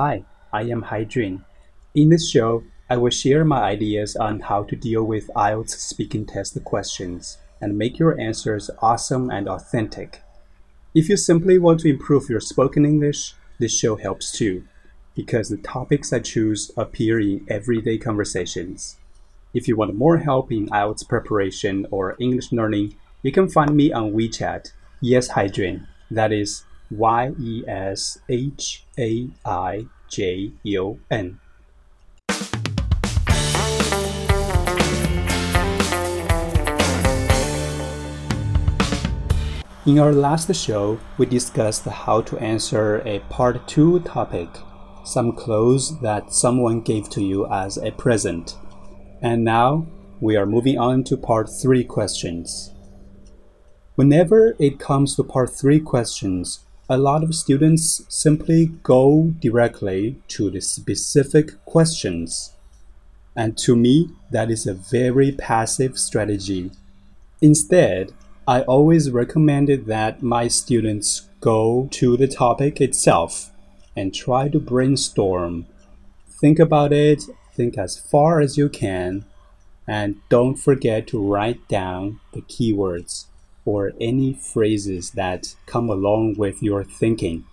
Hi, I am Haijun. In this show, I will share my ideas on how to deal with IELTS speaking test questions and make your answers awesome and authentic. If you simply want to improve your spoken English, this show helps too, because the topics I choose appear in everyday conversations. If you want more help in IELTS preparation or English learning, you can find me on WeChat, Yes Haijun. That is Y E S H A I J U N. In our last show, we discussed how to answer a part 2 topic, some clothes that someone gave to you as a present. And now we are moving on to part 3 questions. Whenever it comes to part 3 questions, a lot of students simply go directly to the specific questions. And to me, that is a very passive strategy. Instead, I always recommended that my students go to the topic itself and try to brainstorm. Think about it, think as far as you can, and don't forget to write down the keywords or any phrases that come along with your thinking.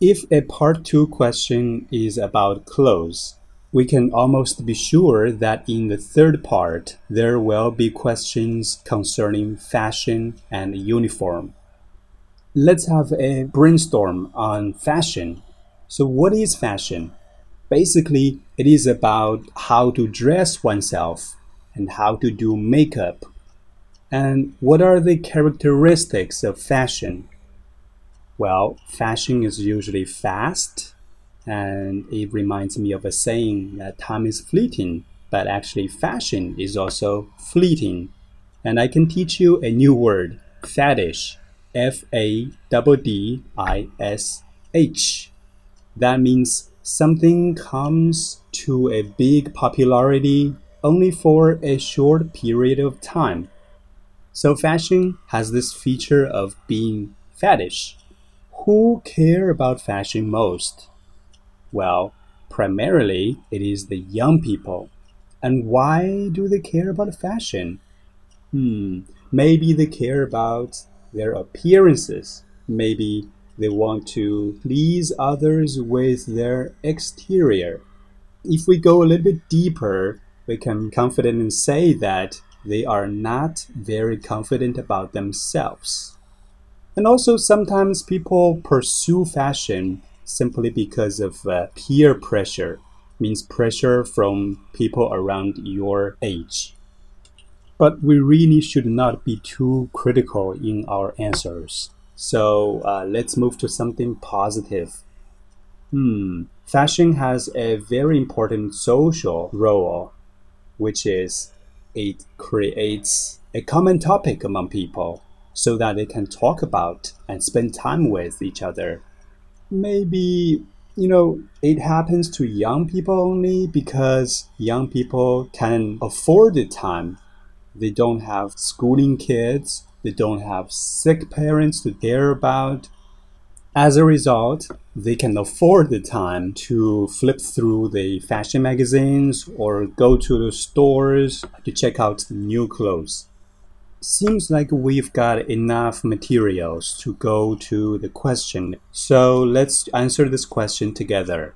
If a part 2 question is about clothes, we can almost be sure that in the third part there will be questions concerning fashion and uniform. Let's have a brainstorm on fashion. So, what is fashion? Basically, it is about how to dress oneself and how to do makeup. And what are the characteristics of fashion? Well, fashion is usually fast, and it reminds me of a saying that time is fleeting, but actually, fashion is also fleeting. And I can teach you a new word, faddish. F A D D I S H. That means something comes to a big popularity only for a short period of time. So, fashion has this feature of being faddish. Who care about fashion most? Well, primarily it is the young people. And why do they care about fashion? Hmm, maybe they care about their appearances. Maybe they want to please others with their exterior. If we go a little bit deeper, we can confidently say that they are not very confident about themselves. And also, sometimes people pursue fashion simply because of uh, peer pressure, means pressure from people around your age. But we really should not be too critical in our answers. So uh, let's move to something positive. Hmm, fashion has a very important social role, which is it creates a common topic among people so that they can talk about and spend time with each other. Maybe you know it happens to young people only because young people can afford the time. They don't have schooling kids. They don't have sick parents to care about as a result they can afford the time to flip through the fashion magazines or go to the stores to check out new clothes seems like we've got enough materials to go to the question. So let's answer this question together.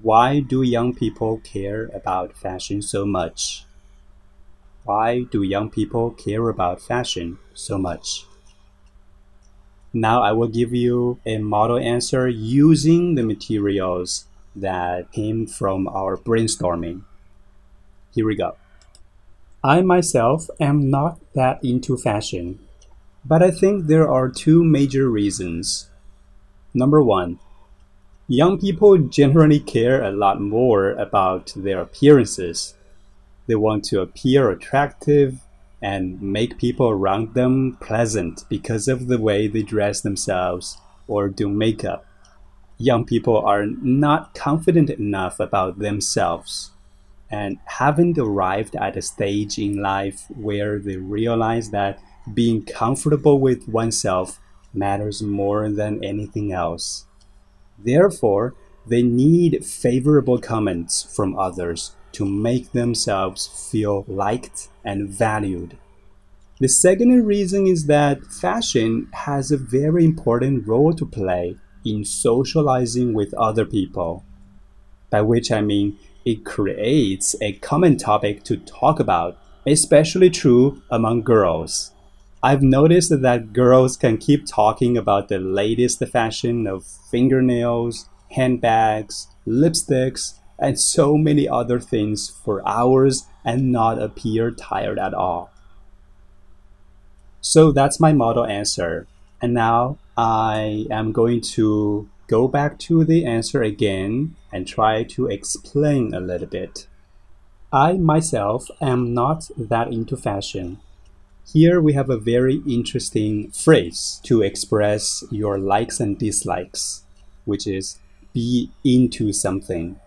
Why do young people care about fashion so much? Why do young people care about fashion so much? Now I will give you a model answer using the materials that came from our brainstorming. Here we go. I myself am not that into fashion, but I think there are two major reasons. Number one, young people generally care a lot more about their appearances. They want to appear attractive and make people around them pleasant because of the way they dress themselves or do makeup. Young people are not confident enough about themselves and haven't arrived at a stage in life where they realize that being comfortable with oneself matters more than anything else. Therefore, they need favorable comments from others to make themselves feel liked and valued. The second reason is that fashion has a very important role to play in socializing with other people. By which I mean it creates a common topic to talk about, especially true among girls. I've noticed that girls can keep talking about the latest fashion of fingernails, handbags, lipsticks, and so many other things for hours and not appear tired at all. So that's my model answer. And now I am going to go back to the answer again and try to explain a little bit. I myself am not that into fashion. Here we have a very interesting phrase to express your likes and dislikes, which is be into something.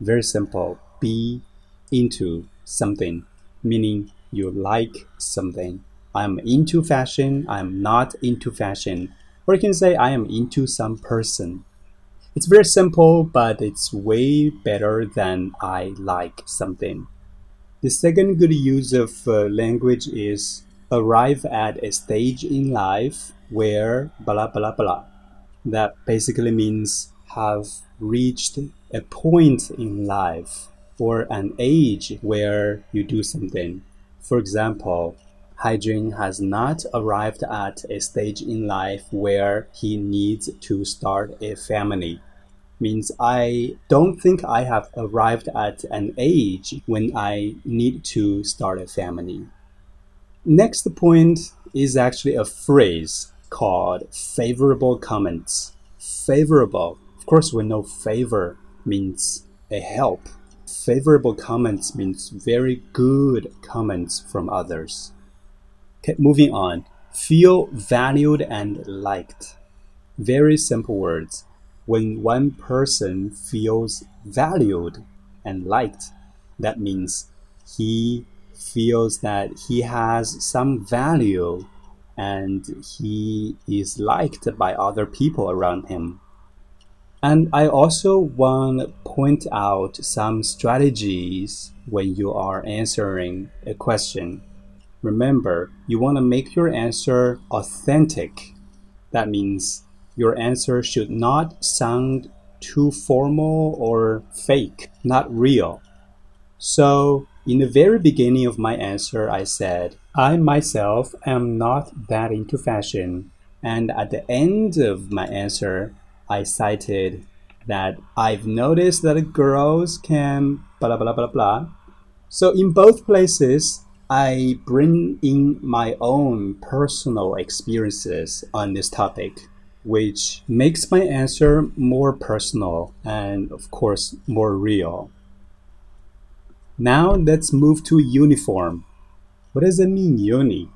Very simple. Be into something, meaning you like something. I'm into fashion. I'm not into fashion. Or you can say I am into some person. It's very simple, but it's way better than I like something. The second good use of uh, language is arrive at a stage in life where blah blah blah. That basically means have reached a point in life or an age where you do something. For example, Haijun has not arrived at a stage in life where he needs to start a family. Means I don't think I have arrived at an age when I need to start a family. Next point is actually a phrase called favorable comments. Favorable of course, we know favor means a help. Favorable comments means very good comments from others. Okay, moving on. Feel valued and liked. Very simple words. When one person feels valued and liked, that means he feels that he has some value and he is liked by other people around him. And I also want to point out some strategies when you are answering a question. Remember, you want to make your answer authentic. That means your answer should not sound too formal or fake, not real. So, in the very beginning of my answer, I said, I myself am not that into fashion. And at the end of my answer, I cited that I've noticed that girls can blah blah blah blah. So in both places, I bring in my own personal experiences on this topic, which makes my answer more personal and, of course, more real. Now let's move to uniform. What does it mean, uni?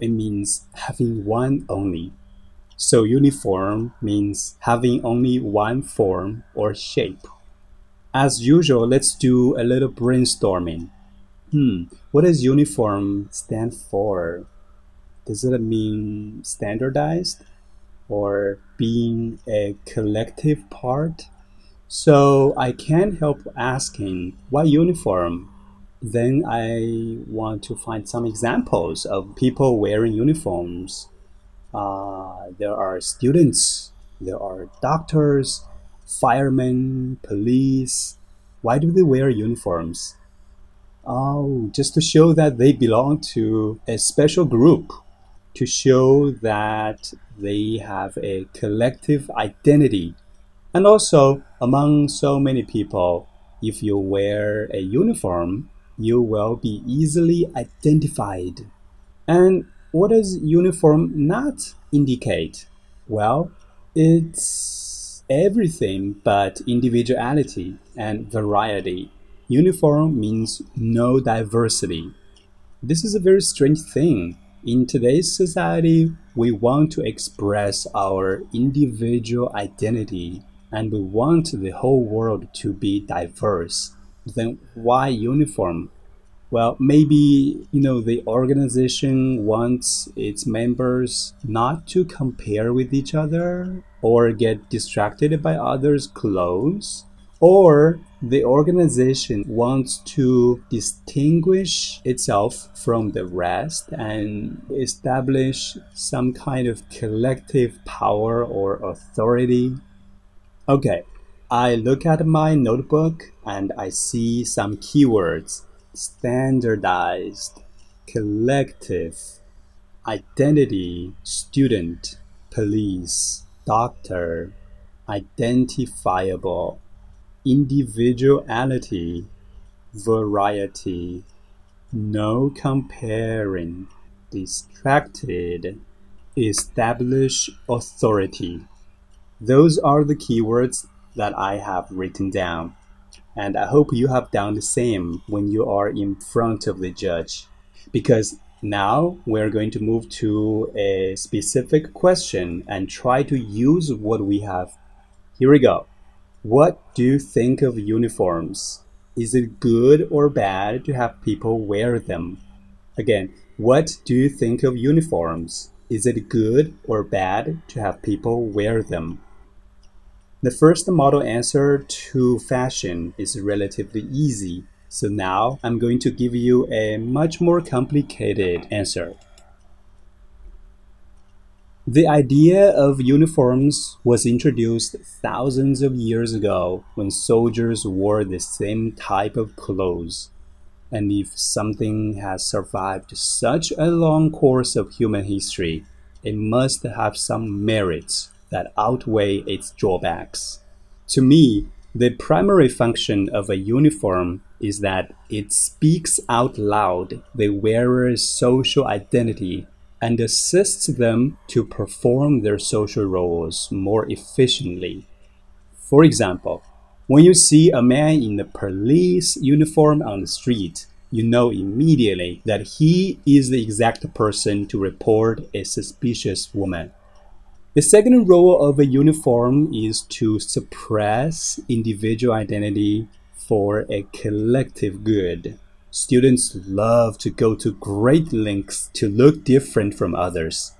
It means having one only. So uniform means having only one form or shape. As usual, let's do a little brainstorming. Hmm, what does uniform stand for? Does it mean standardized or being a collective part? So I can't help asking, why uniform? Then I want to find some examples of people wearing uniforms uh, there are students, there are doctors, firemen, police. Why do they wear uniforms? Oh, just to show that they belong to a special group, to show that they have a collective identity. And also, among so many people, if you wear a uniform, you will be easily identified. And what does uniform not indicate? Well, it's everything but individuality and variety. Uniform means no diversity. This is a very strange thing. In today's society, we want to express our individual identity and we want the whole world to be diverse. Then why uniform? Well, maybe, you know, the organization wants its members not to compare with each other or get distracted by others' clothes. Or the organization wants to distinguish itself from the rest and establish some kind of collective power or authority. Okay, I look at my notebook and I see some keywords standardized, collective, identity, student, police, doctor, identifiable, individuality, variety, no comparing, distracted, establish authority. Those are the keywords that I have written down. And I hope you have done the same when you are in front of the judge. Because now we're going to move to a specific question and try to use what we have. Here we go. What do you think of uniforms? Is it good or bad to have people wear them? Again, what do you think of uniforms? Is it good or bad to have people wear them? The first model answer to fashion is relatively easy, so now I'm going to give you a much more complicated answer. The idea of uniforms was introduced thousands of years ago when soldiers wore the same type of clothes. And if something has survived such a long course of human history, it must have some merits that outweigh its drawbacks. To me, the primary function of a uniform is that it speaks out loud the wearer's social identity and assists them to perform their social roles more efficiently. For example, when you see a man in a police uniform on the street, you know immediately that he is the exact person to report a suspicious woman. The second role of a uniform is to suppress individual identity for a collective good. Students love to go to great lengths to look different from others.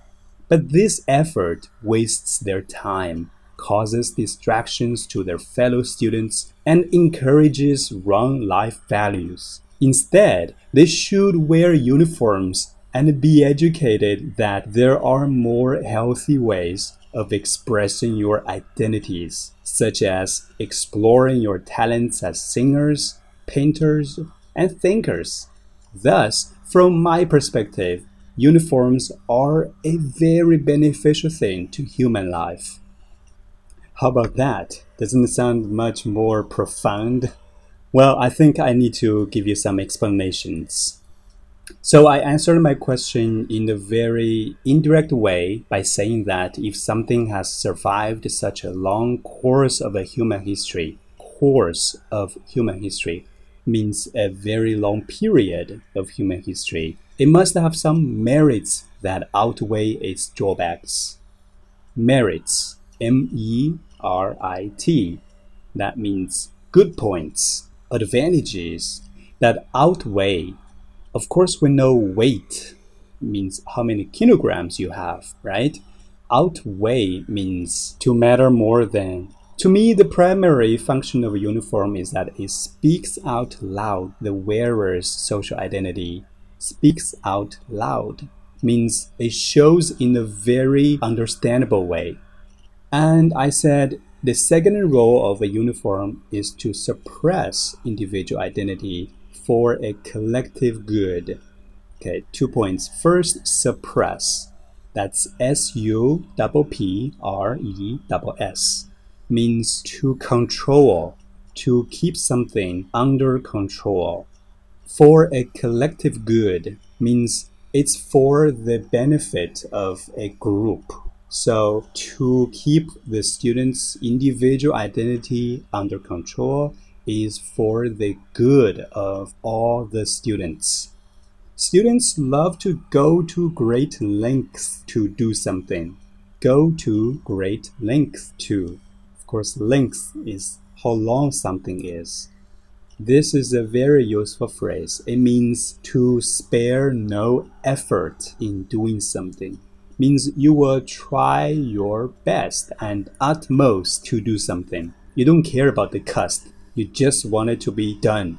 But this effort wastes their time, causes distractions to their fellow students, and encourages wrong life values. Instead, they should wear uniforms and be educated that there are more healthy ways of expressing your identities, such as exploring your talents as singers, painters, and thinkers. Thus, from my perspective, uniforms are a very beneficial thing to human life. How about that? Doesn't it sound much more profound? Well, I think I need to give you some explanations. So I answered my question in a very indirect way by saying that if something has survived such a long course of a human history, course of human history means a very long period of human history, it must have some merits that outweigh its drawbacks. Merits, M E R I T, that means good points, advantages that outweigh of course, we know weight means how many kilograms you have, right? Outweigh means to matter more than. To me, the primary function of a uniform is that it speaks out loud the wearer's social identity. Speaks out loud means it shows in a very understandable way. And I said the second role of a uniform is to suppress individual identity for a collective good. Okay, two points. First, suppress. That's S U P P R E S. Means to control, to keep something under control. For a collective good means it's for the benefit of a group. So, to keep the student's individual identity under control is for the good of all the students. Students love to go to great lengths to do something. Go to great lengths to. Of course, length is how long something is. This is a very useful phrase. It means to spare no effort in doing something. Means you will try your best and utmost to do something. You don't care about the cost. You just want it to be done.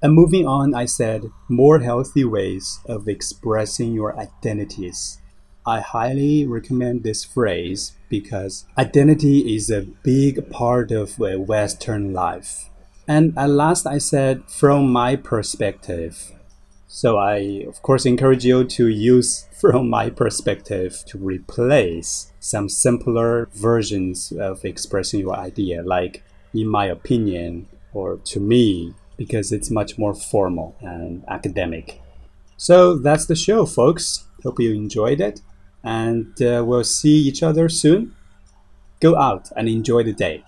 And moving on, I said more healthy ways of expressing your identities. I highly recommend this phrase because identity is a big part of a Western life. And at last, I said from my perspective. So I, of course, encourage you to use from my perspective to replace some simpler versions of expressing your idea, like in my opinion or to me, because it's much more formal and academic. So that's the show, folks. Hope you enjoyed it and uh, we'll see each other soon. Go out and enjoy the day.